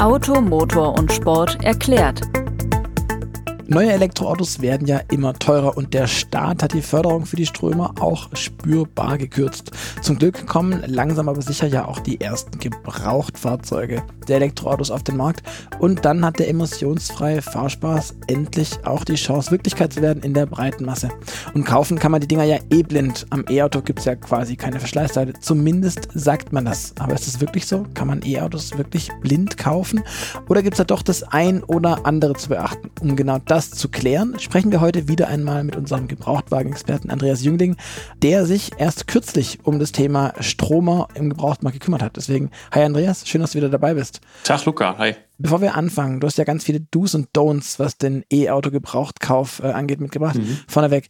Auto, Motor und Sport erklärt. Neue Elektroautos werden ja immer teurer und der Staat hat die Förderung für die Strömer auch spürbar gekürzt. Zum Glück kommen langsam aber sicher ja auch die ersten Gebrauchtfahrzeuge der Elektroautos auf den Markt und dann hat der emissionsfreie Fahrspaß endlich auch die Chance, Wirklichkeit zu werden in der breiten Masse. Und kaufen kann man die Dinger ja eh blind. Am E-Auto gibt es ja quasi keine Verschleißteile. Zumindest sagt man das. Aber ist es wirklich so? Kann man E-Autos wirklich blind kaufen? Oder gibt es da doch das ein oder andere zu beachten? Um genau das das zu klären, sprechen wir heute wieder einmal mit unserem Gebrauchtwagenexperten Andreas Jüngling, der sich erst kürzlich um das Thema Stromer im Gebrauchtmarkt gekümmert hat. Deswegen, hi Andreas, schön, dass du wieder dabei bist. Tag Luca, hi. Bevor wir anfangen, du hast ja ganz viele Do's und Don'ts, was den E-Auto-Gebrauchtkauf äh, angeht, mitgebracht. Mhm. Vorneweg,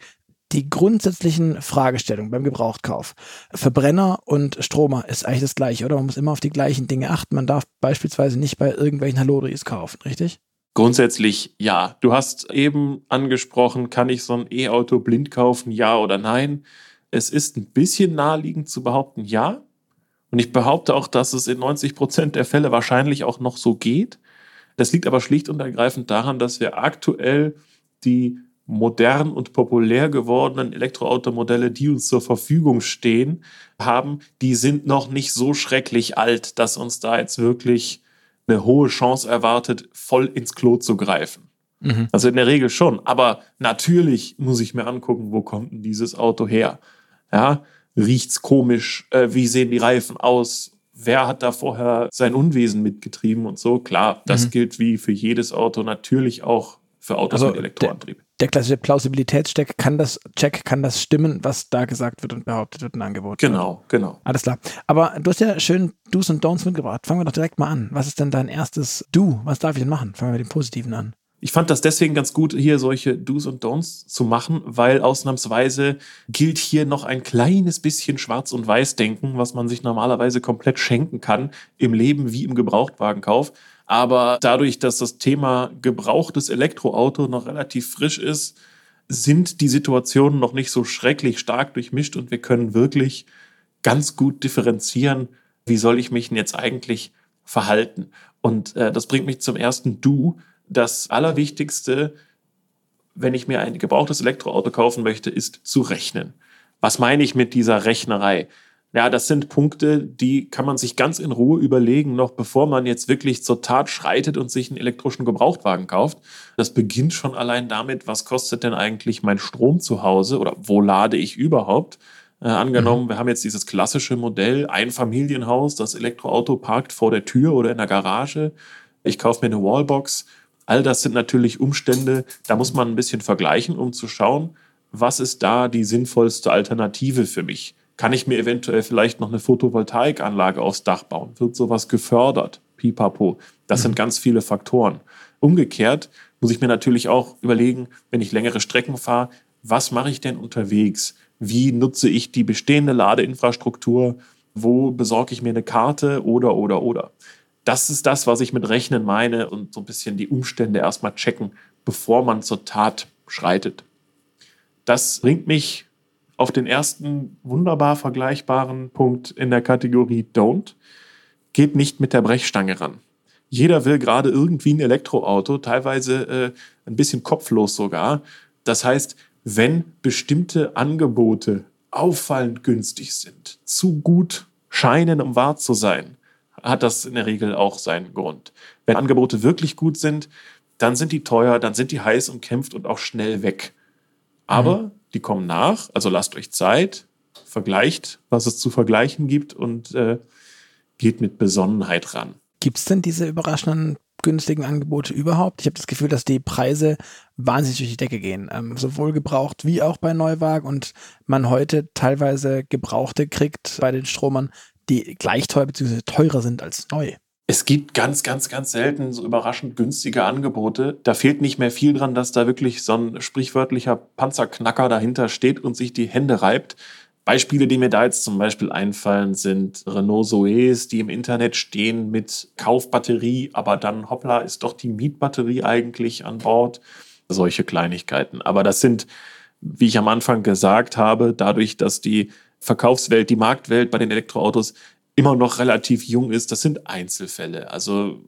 die grundsätzlichen Fragestellungen beim Gebrauchtkauf. Verbrenner und Stromer ist eigentlich das gleiche, oder? Man muss immer auf die gleichen Dinge achten. Man darf beispielsweise nicht bei irgendwelchen Halodris kaufen, richtig? Grundsätzlich ja. Du hast eben angesprochen, kann ich so ein E-Auto blind kaufen, ja oder nein? Es ist ein bisschen naheliegend zu behaupten, ja. Und ich behaupte auch, dass es in 90 Prozent der Fälle wahrscheinlich auch noch so geht. Das liegt aber schlicht und ergreifend daran, dass wir aktuell die modern und populär gewordenen Elektroautomodelle, die uns zur Verfügung stehen, haben, die sind noch nicht so schrecklich alt, dass uns da jetzt wirklich eine hohe Chance erwartet, voll ins Klo zu greifen. Mhm. Also in der Regel schon. Aber natürlich muss ich mir angucken, wo kommt denn dieses Auto her? Ja, riecht's komisch? Äh, wie sehen die Reifen aus? Wer hat da vorher sein Unwesen mitgetrieben und so? Klar, das mhm. gilt wie für jedes Auto, natürlich auch für Autos also mit Elektroantrieb der klassische Plausibilitätscheck kann das Check kann das stimmen, was da gesagt wird und behauptet wird ein Angebot. Genau, genau. Alles klar. Aber du hast ja schön Do's und Don'ts mitgebracht. Fangen wir doch direkt mal an. Was ist denn dein erstes Do? Was darf ich denn machen? Fangen wir mit dem Positiven an. Ich fand das deswegen ganz gut, hier solche Do's und Don'ts zu machen, weil ausnahmsweise gilt hier noch ein kleines bisschen Schwarz- und Weiß-Denken, was man sich normalerweise komplett schenken kann, im Leben wie im Gebrauchtwagenkauf. Aber dadurch, dass das Thema gebrauchtes Elektroauto noch relativ frisch ist, sind die Situationen noch nicht so schrecklich stark durchmischt und wir können wirklich ganz gut differenzieren, wie soll ich mich denn jetzt eigentlich verhalten. Und äh, das bringt mich zum ersten Du. Das Allerwichtigste, wenn ich mir ein gebrauchtes Elektroauto kaufen möchte, ist zu rechnen. Was meine ich mit dieser Rechnerei? Ja, das sind Punkte, die kann man sich ganz in Ruhe überlegen, noch bevor man jetzt wirklich zur Tat schreitet und sich einen elektrischen Gebrauchtwagen kauft. Das beginnt schon allein damit, was kostet denn eigentlich mein Strom zu Hause oder wo lade ich überhaupt? Äh, angenommen, mhm. wir haben jetzt dieses klassische Modell, ein Familienhaus, das Elektroauto parkt vor der Tür oder in der Garage. Ich kaufe mir eine Wallbox. All das sind natürlich Umstände, da muss man ein bisschen vergleichen, um zu schauen, was ist da die sinnvollste Alternative für mich kann ich mir eventuell vielleicht noch eine Photovoltaikanlage aufs Dach bauen? Wird sowas gefördert? Pipapo. Das mhm. sind ganz viele Faktoren. Umgekehrt muss ich mir natürlich auch überlegen, wenn ich längere Strecken fahre, was mache ich denn unterwegs? Wie nutze ich die bestehende Ladeinfrastruktur? Wo besorge ich mir eine Karte oder, oder, oder? Das ist das, was ich mit Rechnen meine und so ein bisschen die Umstände erstmal checken, bevor man zur Tat schreitet. Das bringt mich auf den ersten wunderbar vergleichbaren Punkt in der Kategorie Don't. Geht nicht mit der Brechstange ran. Jeder will gerade irgendwie ein Elektroauto, teilweise äh, ein bisschen kopflos sogar. Das heißt, wenn bestimmte Angebote auffallend günstig sind, zu gut scheinen, um wahr zu sein, hat das in der Regel auch seinen Grund. Wenn Angebote wirklich gut sind, dann sind die teuer, dann sind die heiß und kämpft und auch schnell weg. Aber mhm die kommen nach. Also lasst euch Zeit, vergleicht, was es zu vergleichen gibt und äh, geht mit Besonnenheit ran. Gibt es denn diese überraschenden günstigen Angebote überhaupt? Ich habe das Gefühl, dass die Preise wahnsinnig durch die Decke gehen, ähm, sowohl gebraucht wie auch bei Neuwagen und man heute teilweise Gebrauchte kriegt bei den Stromern, die gleich teuer bzw. teurer sind als neu. Es gibt ganz, ganz, ganz selten so überraschend günstige Angebote. Da fehlt nicht mehr viel dran, dass da wirklich so ein sprichwörtlicher Panzerknacker dahinter steht und sich die Hände reibt. Beispiele, die mir da jetzt zum Beispiel einfallen, sind Renault Zoes, die im Internet stehen mit Kaufbatterie, aber dann hoppla, ist doch die Mietbatterie eigentlich an Bord. Solche Kleinigkeiten. Aber das sind, wie ich am Anfang gesagt habe, dadurch, dass die Verkaufswelt, die Marktwelt bei den Elektroautos immer noch relativ jung ist, das sind Einzelfälle. Also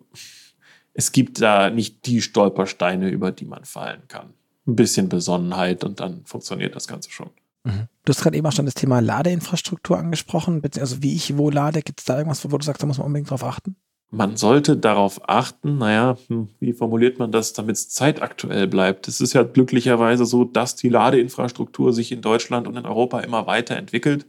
es gibt da nicht die Stolpersteine, über die man fallen kann. Ein bisschen Besonnenheit und dann funktioniert das Ganze schon. Mhm. Du hast gerade eben auch schon das Thema Ladeinfrastruktur angesprochen, also wie ich wo lade. Gibt es da irgendwas, wo du sagst, da muss man unbedingt drauf achten? Man sollte darauf achten, naja, hm, wie formuliert man das, damit es zeitaktuell bleibt? Es ist ja glücklicherweise so, dass die Ladeinfrastruktur sich in Deutschland und in Europa immer weiterentwickelt.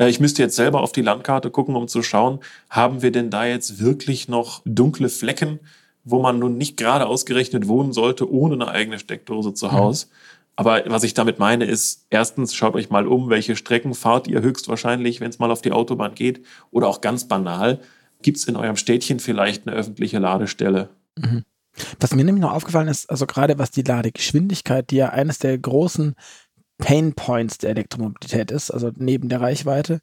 Äh, ich müsste jetzt selber auf die Landkarte gucken, um zu schauen, haben wir denn da jetzt wirklich noch dunkle Flecken, wo man nun nicht gerade ausgerechnet wohnen sollte, ohne eine eigene Steckdose zu Hause? Mhm. Aber was ich damit meine ist, erstens schaut euch mal um, welche Strecken fahrt ihr höchstwahrscheinlich, wenn es mal auf die Autobahn geht. Oder auch ganz banal, gibt es in eurem Städtchen vielleicht eine öffentliche Ladestelle? Mhm. Was mir nämlich noch aufgefallen ist, also gerade was die Ladegeschwindigkeit, die ja eines der großen Pain Points der Elektromobilität ist, also neben der Reichweite,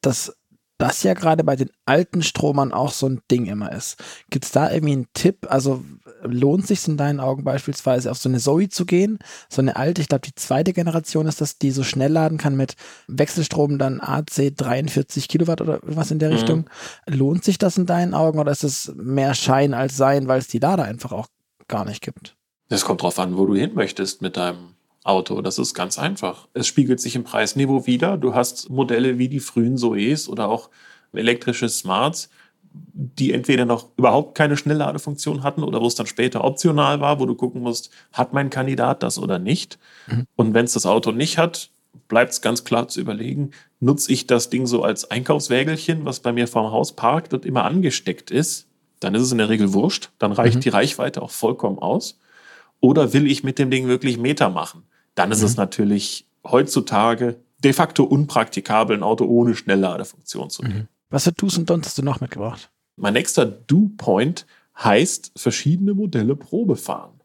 dass das ja gerade bei den alten Stromern auch so ein Ding immer ist. Gibt es da irgendwie einen Tipp? Also lohnt sich in deinen Augen beispielsweise auf so eine Zoe zu gehen? So eine alte, ich glaube die zweite Generation ist das, die so schnell laden kann mit Wechselstrom dann AC 43 Kilowatt oder was in der mhm. Richtung. Lohnt sich das in deinen Augen oder ist es mehr Schein als Sein, weil es die Lader einfach auch gar nicht gibt? Es kommt drauf an, wo du hin möchtest mit deinem Auto. Das ist ganz einfach. Es spiegelt sich im Preisniveau wieder. Du hast Modelle wie die frühen Zoes oder auch elektrische Smarts, die entweder noch überhaupt keine Schnellladefunktion hatten oder wo es dann später optional war, wo du gucken musst, hat mein Kandidat das oder nicht. Mhm. Und wenn es das Auto nicht hat, bleibt es ganz klar zu überlegen, nutze ich das Ding so als Einkaufswägelchen, was bei mir vorm Haus parkt und immer angesteckt ist, dann ist es in der Regel wurscht, dann reicht mhm. die Reichweite auch vollkommen aus. Oder will ich mit dem Ding wirklich Meter machen? Dann ist mhm. es natürlich heutzutage de facto unpraktikabel, ein Auto ohne Schnellladefunktion zu nehmen. Mhm. Was für Do's und Don'ts hast du noch mitgebracht? Mein nächster Do-Point heißt verschiedene Modelle Probe fahren.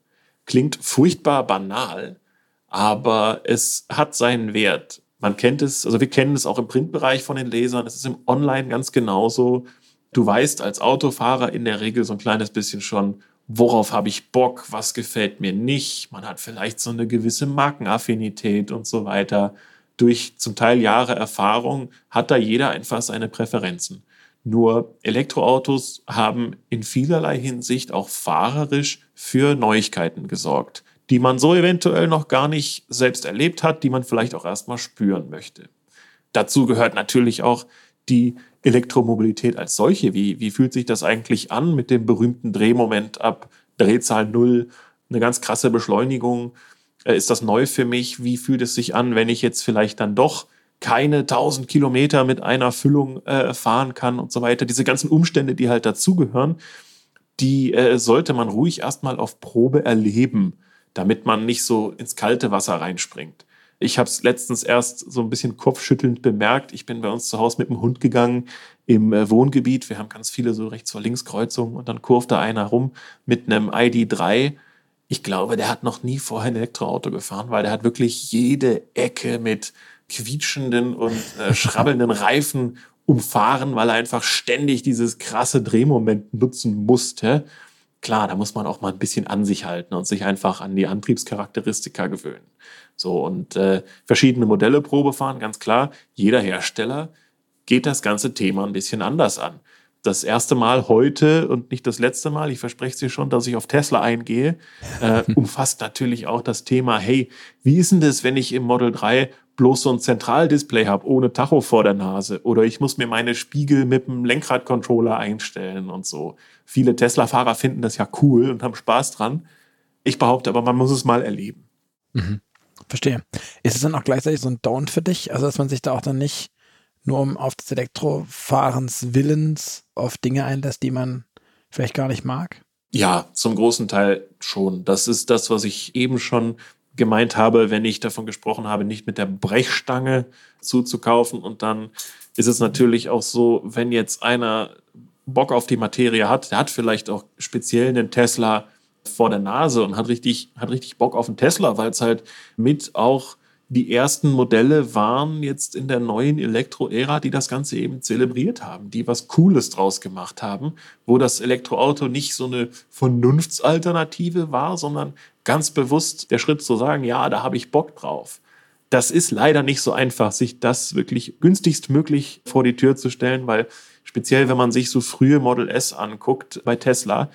Klingt furchtbar banal, aber es hat seinen Wert. Man kennt es, also wir kennen es auch im Printbereich von den Lesern, es ist im Online ganz genauso. Du weißt als Autofahrer in der Regel so ein kleines bisschen schon, worauf habe ich Bock, was gefällt mir nicht. Man hat vielleicht so eine gewisse Markenaffinität und so weiter. Durch zum Teil Jahre Erfahrung hat da jeder einfach seine Präferenzen. Nur Elektroautos haben in vielerlei Hinsicht auch fahrerisch für Neuigkeiten gesorgt, die man so eventuell noch gar nicht selbst erlebt hat, die man vielleicht auch erstmal spüren möchte. Dazu gehört natürlich auch die Elektromobilität als solche. Wie, wie fühlt sich das eigentlich an mit dem berühmten Drehmoment ab Drehzahl Null, eine ganz krasse Beschleunigung? Äh, ist das neu für mich? Wie fühlt es sich an, wenn ich jetzt vielleicht dann doch keine 1000 Kilometer mit einer Füllung äh, fahren kann und so weiter? Diese ganzen Umstände, die halt dazugehören, die äh, sollte man ruhig erstmal auf Probe erleben, damit man nicht so ins kalte Wasser reinspringt. Ich habe es letztens erst so ein bisschen kopfschüttelnd bemerkt. Ich bin bei uns zu Hause mit dem Hund gegangen im äh, Wohngebiet. Wir haben ganz viele so rechts vor links Kreuzungen und dann kurvte einer rum mit einem ID3. Ich glaube, der hat noch nie vorher ein Elektroauto gefahren, weil der hat wirklich jede Ecke mit quietschenden und äh, schrabbelnden Reifen umfahren, weil er einfach ständig dieses krasse Drehmoment nutzen musste. Klar, da muss man auch mal ein bisschen an sich halten und sich einfach an die Antriebscharakteristika gewöhnen. So und äh, verschiedene Modelle Probe fahren, ganz klar. Jeder Hersteller geht das ganze Thema ein bisschen anders an. Das erste Mal heute und nicht das letzte Mal, ich verspreche Sie schon, dass ich auf Tesla eingehe, äh, umfasst natürlich auch das Thema, hey, wie ist denn das, wenn ich im Model 3 bloß so ein Zentraldisplay habe, ohne Tacho vor der Nase? Oder ich muss mir meine Spiegel mit dem Lenkradcontroller einstellen und so. Viele Tesla-Fahrer finden das ja cool und haben Spaß dran. Ich behaupte aber, man muss es mal erleben. Mhm. Verstehe. Ist es dann auch gleichzeitig so ein Down für dich? Also, dass man sich da auch dann nicht nur um auf des Elektrofahrens Willens auf Dinge einlässt, die man vielleicht gar nicht mag? Ja, zum großen Teil schon. Das ist das, was ich eben schon gemeint habe, wenn ich davon gesprochen habe, nicht mit der Brechstange zuzukaufen. Und dann ist es natürlich auch so, wenn jetzt einer Bock auf die Materie hat, der hat vielleicht auch speziell einen Tesla vor der Nase und hat richtig, hat richtig Bock auf einen Tesla, weil es halt mit auch die ersten Modelle waren jetzt in der neuen Elektro-Ära, die das Ganze eben zelebriert haben, die was Cooles draus gemacht haben, wo das Elektroauto nicht so eine Vernunftsalternative war, sondern ganz bewusst der Schritt zu sagen, ja, da habe ich Bock drauf. Das ist leider nicht so einfach, sich das wirklich günstigst möglich vor die Tür zu stellen, weil speziell wenn man sich so frühe Model S anguckt bei Tesla,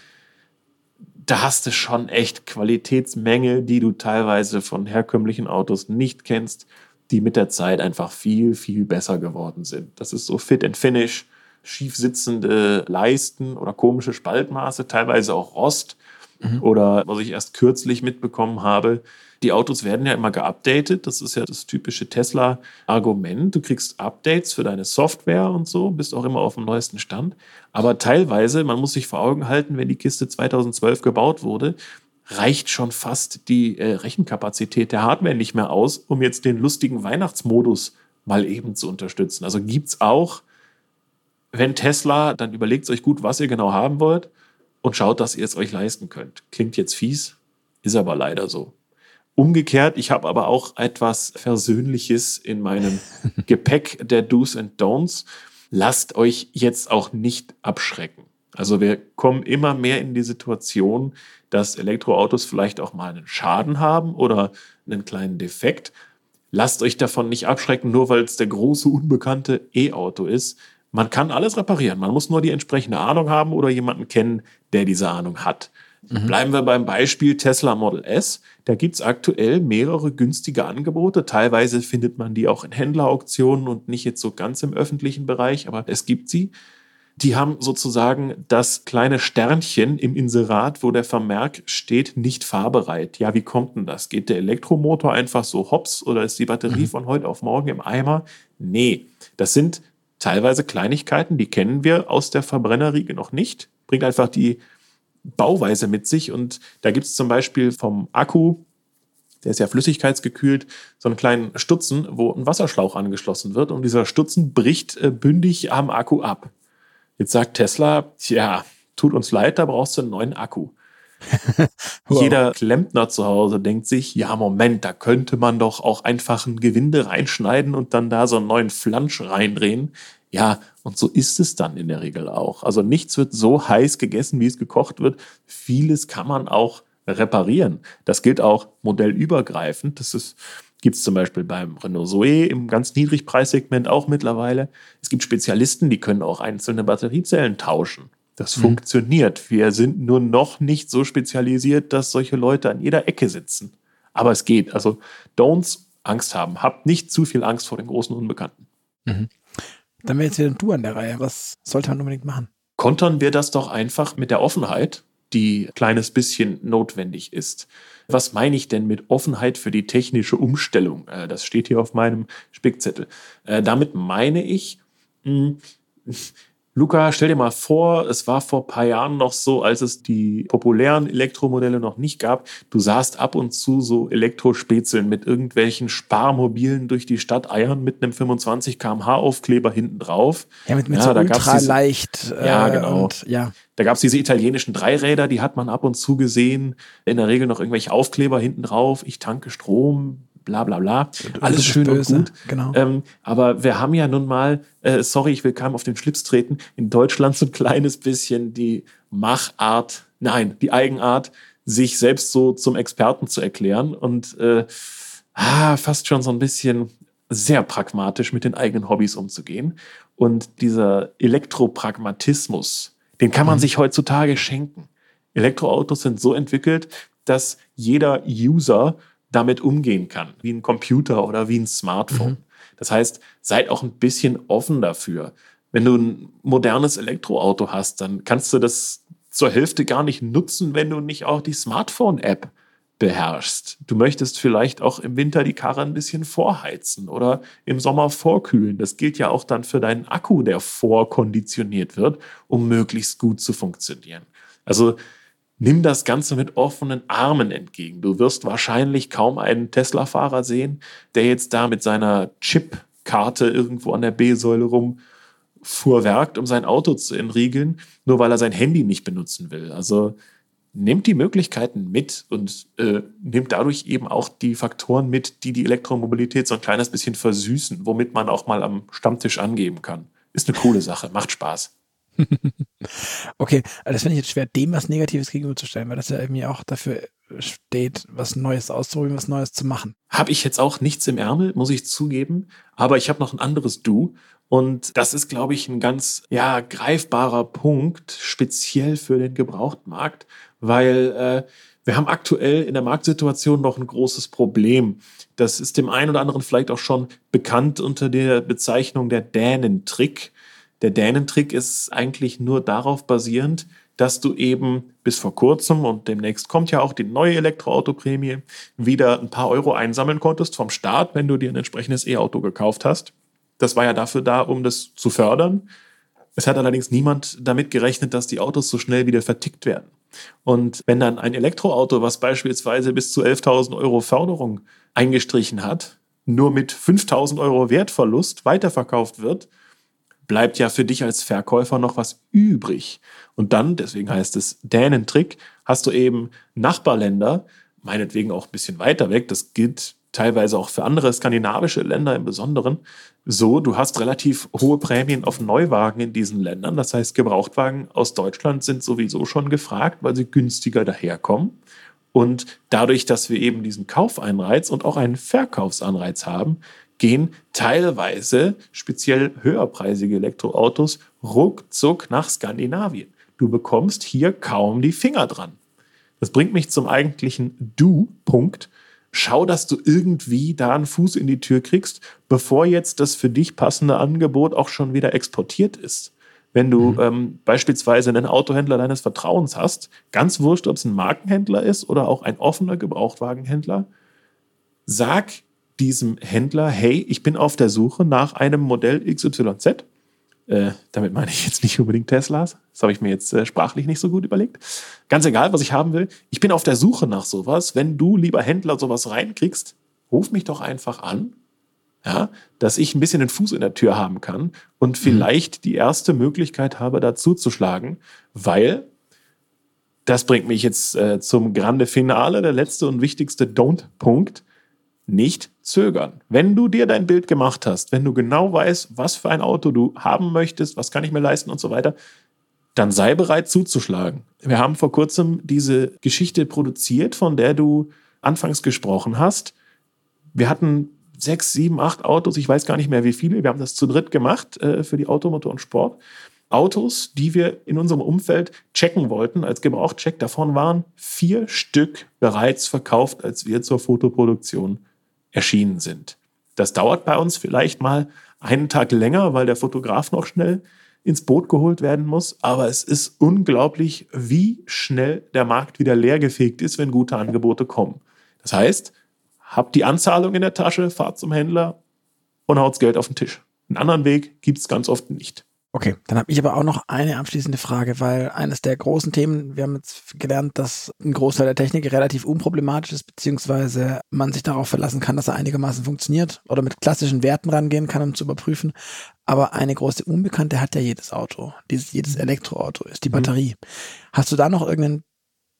da hast du schon echt Qualitätsmängel, die du teilweise von herkömmlichen Autos nicht kennst, die mit der Zeit einfach viel, viel besser geworden sind. Das ist so Fit and Finish, schief sitzende Leisten oder komische Spaltmaße, teilweise auch Rost. Mhm. Oder was ich erst kürzlich mitbekommen habe, die Autos werden ja immer geupdatet. Das ist ja das typische Tesla-Argument. Du kriegst Updates für deine Software und so, bist auch immer auf dem neuesten Stand. Aber teilweise, man muss sich vor Augen halten, wenn die Kiste 2012 gebaut wurde, reicht schon fast die äh, Rechenkapazität der Hardware nicht mehr aus, um jetzt den lustigen Weihnachtsmodus mal eben zu unterstützen. Also gibt es auch, wenn Tesla, dann überlegt euch gut, was ihr genau haben wollt und schaut, dass ihr es euch leisten könnt. Klingt jetzt fies, ist aber leider so. Umgekehrt, ich habe aber auch etwas Versöhnliches in meinem Gepäck der Do's and Don'ts. Lasst euch jetzt auch nicht abschrecken. Also wir kommen immer mehr in die Situation, dass Elektroautos vielleicht auch mal einen Schaden haben oder einen kleinen Defekt. Lasst euch davon nicht abschrecken, nur weil es der große unbekannte E-Auto ist. Man kann alles reparieren. Man muss nur die entsprechende Ahnung haben oder jemanden kennen, der diese Ahnung hat. Mhm. Bleiben wir beim Beispiel Tesla Model S. Da gibt es aktuell mehrere günstige Angebote. Teilweise findet man die auch in Händlerauktionen und nicht jetzt so ganz im öffentlichen Bereich, aber es gibt sie. Die haben sozusagen das kleine Sternchen im Inserat, wo der Vermerk steht, nicht fahrbereit. Ja, wie kommt denn das? Geht der Elektromotor einfach so hops oder ist die Batterie mhm. von heute auf morgen im Eimer? Nee, das sind teilweise Kleinigkeiten, die kennen wir aus der Verbrennerriege noch nicht. Bringt einfach die Bauweise mit sich. Und da gibt es zum Beispiel vom Akku, der ist ja flüssigkeitsgekühlt, so einen kleinen Stutzen, wo ein Wasserschlauch angeschlossen wird. Und dieser Stutzen bricht äh, bündig am Akku ab. Jetzt sagt Tesla, tja, tut uns leid, da brauchst du einen neuen Akku. wow. Jeder Klempner zu Hause denkt sich, ja, Moment, da könnte man doch auch einfach ein Gewinde reinschneiden und dann da so einen neuen Flansch reindrehen. Ja, und so ist es dann in der Regel auch. Also nichts wird so heiß gegessen, wie es gekocht wird. Vieles kann man auch reparieren. Das gilt auch modellübergreifend. Das ist gibt es zum Beispiel beim Renault Zoe im ganz Niedrigpreissegment auch mittlerweile. Es gibt Spezialisten, die können auch einzelne Batteriezellen tauschen. Das mhm. funktioniert. Wir sind nur noch nicht so spezialisiert, dass solche Leute an jeder Ecke sitzen. Aber es geht. Also don't Angst haben. Habt nicht zu viel Angst vor den großen Unbekannten. Mhm. Dann wäre jetzt wieder du an der Reihe. Was sollte man unbedingt machen? Kontern wir das doch einfach mit der Offenheit, die ein kleines bisschen notwendig ist. Was meine ich denn mit Offenheit für die technische Umstellung? Äh, das steht hier auf meinem Spickzettel. Äh, damit meine ich, hm, Luca, stell dir mal vor, es war vor ein paar Jahren noch so, als es die populären Elektromodelle noch nicht gab. Du sahst ab und zu so Elektrospezeln mit irgendwelchen Sparmobilen durch die Stadt eiern mit einem 25 kmh Aufkleber hinten drauf. Ja, mit, mit ja, so leicht. Äh, ja, genau. Und, ja. Da gab es diese italienischen Dreiräder, die hat man ab und zu gesehen. In der Regel noch irgendwelche Aufkleber hinten drauf. Ich tanke Strom, bla bla bla. Alles schön böse, und gut. Genau. Ähm, aber wir haben ja nun mal, äh, sorry, ich will keinem auf den Schlips treten, in Deutschland so ein kleines bisschen die Machart, nein, die Eigenart, sich selbst so zum Experten zu erklären und äh, ah, fast schon so ein bisschen sehr pragmatisch mit den eigenen Hobbys umzugehen. Und dieser Elektropragmatismus, den kann man mhm. sich heutzutage schenken. Elektroautos sind so entwickelt, dass jeder User damit umgehen kann, wie ein Computer oder wie ein Smartphone. Mhm. Das heißt, seid auch ein bisschen offen dafür. Wenn du ein modernes Elektroauto hast, dann kannst du das zur Hälfte gar nicht nutzen, wenn du nicht auch die Smartphone-App beherrschst. Du möchtest vielleicht auch im Winter die Karre ein bisschen vorheizen oder im Sommer vorkühlen. Das gilt ja auch dann für deinen Akku, der vorkonditioniert wird, um möglichst gut zu funktionieren. Also nimm das Ganze mit offenen Armen entgegen. Du wirst wahrscheinlich kaum einen Tesla-Fahrer sehen, der jetzt da mit seiner Chip-Karte irgendwo an der B-Säule rum fuhrwerkt, um sein Auto zu entriegeln, nur weil er sein Handy nicht benutzen will. Also nehmt die Möglichkeiten mit und äh, nehmt dadurch eben auch die Faktoren mit, die die Elektromobilität so ein kleines bisschen versüßen, womit man auch mal am Stammtisch angeben kann. Ist eine coole Sache, macht Spaß. okay, das finde ich jetzt schwer, dem was Negatives gegenüberzustellen, weil das ja irgendwie auch dafür steht, was Neues auszuprobieren, was Neues zu machen. Habe ich jetzt auch nichts im Ärmel, muss ich zugeben, aber ich habe noch ein anderes Du Und das ist, glaube ich, ein ganz ja, greifbarer Punkt, speziell für den Gebrauchtmarkt, weil äh, wir haben aktuell in der Marktsituation noch ein großes Problem. Das ist dem einen oder anderen vielleicht auch schon bekannt unter der Bezeichnung der Dänentrick. Der Dänentrick ist eigentlich nur darauf basierend, dass du eben bis vor kurzem und demnächst kommt ja auch die neue Elektroautoprämie wieder ein paar Euro einsammeln konntest vom Staat, wenn du dir ein entsprechendes E-Auto gekauft hast. Das war ja dafür da, um das zu fördern. Es hat allerdings niemand damit gerechnet, dass die Autos so schnell wieder vertickt werden. Und wenn dann ein Elektroauto, was beispielsweise bis zu 11.000 Euro Förderung eingestrichen hat, nur mit 5.000 Euro Wertverlust weiterverkauft wird, bleibt ja für dich als Verkäufer noch was übrig. Und dann, deswegen heißt es Dänentrick, hast du eben Nachbarländer, meinetwegen auch ein bisschen weiter weg, das gilt teilweise auch für andere skandinavische Länder im Besonderen, so, du hast relativ hohe Prämien auf Neuwagen in diesen Ländern. Das heißt, Gebrauchtwagen aus Deutschland sind sowieso schon gefragt, weil sie günstiger daherkommen. Und dadurch, dass wir eben diesen Kaufeinreiz und auch einen Verkaufsanreiz haben, gehen teilweise speziell höherpreisige Elektroautos ruckzuck nach Skandinavien. Du bekommst hier kaum die Finger dran. Das bringt mich zum eigentlichen Du-Punkt. Schau, dass du irgendwie da einen Fuß in die Tür kriegst, bevor jetzt das für dich passende Angebot auch schon wieder exportiert ist. Wenn du mhm. ähm, beispielsweise einen Autohändler deines Vertrauens hast, ganz wurscht, ob es ein Markenhändler ist oder auch ein offener Gebrauchtwagenhändler, sag diesem Händler, hey, ich bin auf der Suche nach einem Modell XYZ. Äh, damit meine ich jetzt nicht unbedingt Teslas. Das habe ich mir jetzt äh, sprachlich nicht so gut überlegt. Ganz egal, was ich haben will. Ich bin auf der Suche nach sowas. Wenn du, lieber Händler, sowas reinkriegst, ruf mich doch einfach an, ja, dass ich ein bisschen den Fuß in der Tür haben kann und mhm. vielleicht die erste Möglichkeit habe, dazu zu schlagen, weil das bringt mich jetzt äh, zum Grande Finale, der letzte und wichtigste Don't-Punkt nicht zögern. Wenn du dir dein Bild gemacht hast, wenn du genau weißt, was für ein Auto du haben möchtest, was kann ich mir leisten und so weiter, dann sei bereit zuzuschlagen. Wir haben vor kurzem diese Geschichte produziert, von der du anfangs gesprochen hast. Wir hatten sechs, sieben, acht Autos, ich weiß gar nicht mehr wie viele. Wir haben das zu dritt gemacht äh, für die Automotor und Sport. Autos, die wir in unserem Umfeld checken wollten als Gebrauchtcheck. Davon waren vier Stück bereits verkauft, als wir zur Fotoproduktion erschienen sind. Das dauert bei uns vielleicht mal einen Tag länger, weil der Fotograf noch schnell ins Boot geholt werden muss. Aber es ist unglaublich, wie schnell der Markt wieder leergefegt ist, wenn gute Angebote kommen. Das heißt, habt die Anzahlung in der Tasche, fahrt zum Händler und haut's Geld auf den Tisch. Einen anderen Weg gibt es ganz oft nicht. Okay, dann habe ich aber auch noch eine abschließende Frage, weil eines der großen Themen, wir haben jetzt gelernt, dass ein Großteil der Technik relativ unproblematisch ist, beziehungsweise man sich darauf verlassen kann, dass er einigermaßen funktioniert oder mit klassischen Werten rangehen kann, um zu überprüfen. Aber eine große Unbekannte hat ja jedes Auto, dieses, jedes Elektroauto, ist die mhm. Batterie. Mhm. Hast du da noch irgendeinen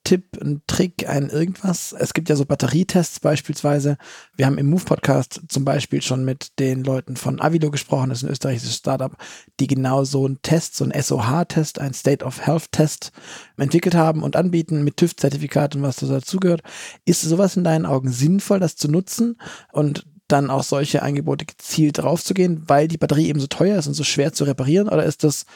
Tipp, ein Trick, ein irgendwas? Es gibt ja so Batterietests beispielsweise. Wir haben im Move-Podcast zum Beispiel schon mit den Leuten von Avilo gesprochen, das ist ein österreichisches Startup, die genau so einen Test, so einen SOH-Test, ein State of Health-Test entwickelt haben und anbieten mit TÜV-Zertifikat und was dazugehört. Ist sowas in deinen Augen sinnvoll, das zu nutzen und dann auch solche Angebote gezielt draufzugehen, weil die Batterie eben so teuer ist und so schwer zu reparieren oder ist das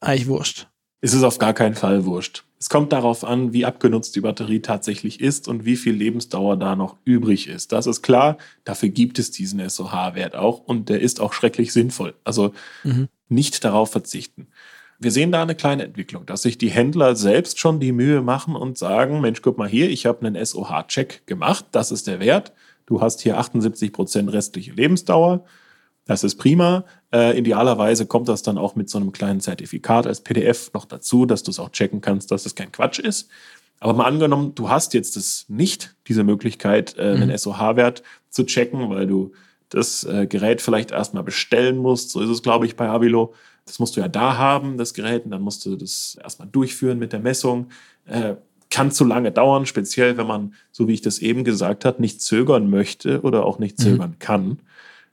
eigentlich wurscht? ist es auf gar keinen Fall wurscht. Es kommt darauf an, wie abgenutzt die Batterie tatsächlich ist und wie viel Lebensdauer da noch übrig ist. Das ist klar, dafür gibt es diesen SOH-Wert auch und der ist auch schrecklich sinnvoll. Also mhm. nicht darauf verzichten. Wir sehen da eine kleine Entwicklung, dass sich die Händler selbst schon die Mühe machen und sagen, Mensch, guck mal hier, ich habe einen SOH-Check gemacht, das ist der Wert. Du hast hier 78 Prozent restliche Lebensdauer. Das ist prima. Äh, idealerweise kommt das dann auch mit so einem kleinen Zertifikat als PDF noch dazu, dass du es auch checken kannst, dass es kein Quatsch ist. Aber mal angenommen, du hast jetzt das nicht, diese Möglichkeit, äh, mhm. einen SOH-Wert zu checken, weil du das äh, Gerät vielleicht erstmal bestellen musst. So ist es, glaube ich, bei Avilo. Das musst du ja da haben, das Gerät, und dann musst du das erstmal durchführen mit der Messung. Äh, kann zu lange dauern, speziell wenn man, so wie ich das eben gesagt habe, nicht zögern möchte oder auch nicht mhm. zögern mhm. kann.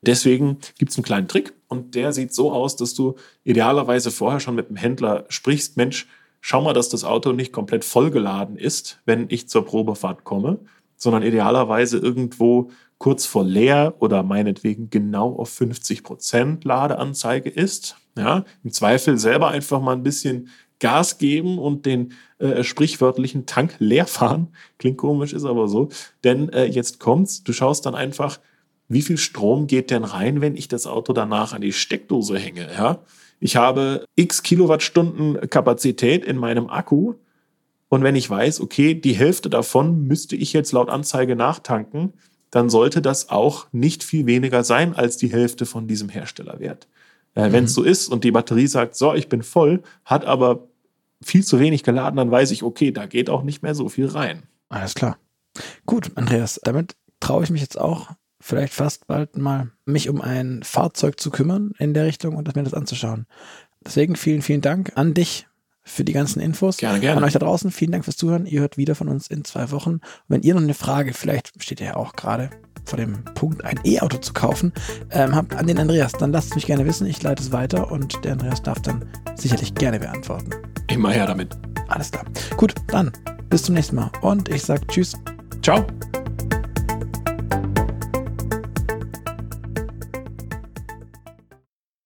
Deswegen gibt es einen kleinen Trick und der sieht so aus, dass du idealerweise vorher schon mit dem Händler sprichst, Mensch, schau mal, dass das Auto nicht komplett vollgeladen ist, wenn ich zur Probefahrt komme, sondern idealerweise irgendwo kurz vor leer oder meinetwegen genau auf 50% Ladeanzeige ist. Ja, Im Zweifel selber einfach mal ein bisschen Gas geben und den äh, sprichwörtlichen Tank leer fahren. Klingt komisch, ist aber so. Denn äh, jetzt kommt's, du schaust dann einfach, wie viel Strom geht denn rein, wenn ich das Auto danach an die Steckdose hänge. Ja? Ich habe x Kilowattstunden Kapazität in meinem Akku. Und wenn ich weiß, okay, die Hälfte davon müsste ich jetzt laut Anzeige nachtanken, dann sollte das auch nicht viel weniger sein als die Hälfte von diesem Herstellerwert. Äh, mhm. Wenn es so ist und die Batterie sagt, so, ich bin voll, hat aber viel zu wenig geladen, dann weiß ich, okay, da geht auch nicht mehr so viel rein. Alles klar. Gut, Andreas, damit traue ich mich jetzt auch vielleicht fast bald mal, mich um ein Fahrzeug zu kümmern in der Richtung und mir das anzuschauen. Deswegen vielen, vielen Dank an dich für die ganzen Infos. Gerne, gerne. An euch da draußen, vielen Dank fürs Zuhören. Ihr hört wieder von uns in zwei Wochen. Und wenn ihr noch eine Frage, vielleicht steht ihr ja auch gerade vor dem Punkt, ein E-Auto zu kaufen, ähm, habt an den Andreas, dann lasst es mich gerne wissen. Ich leite es weiter und der Andreas darf dann sicherlich gerne beantworten. Immer her damit. Alles klar. Gut, dann bis zum nächsten Mal und ich sage Tschüss. Ciao.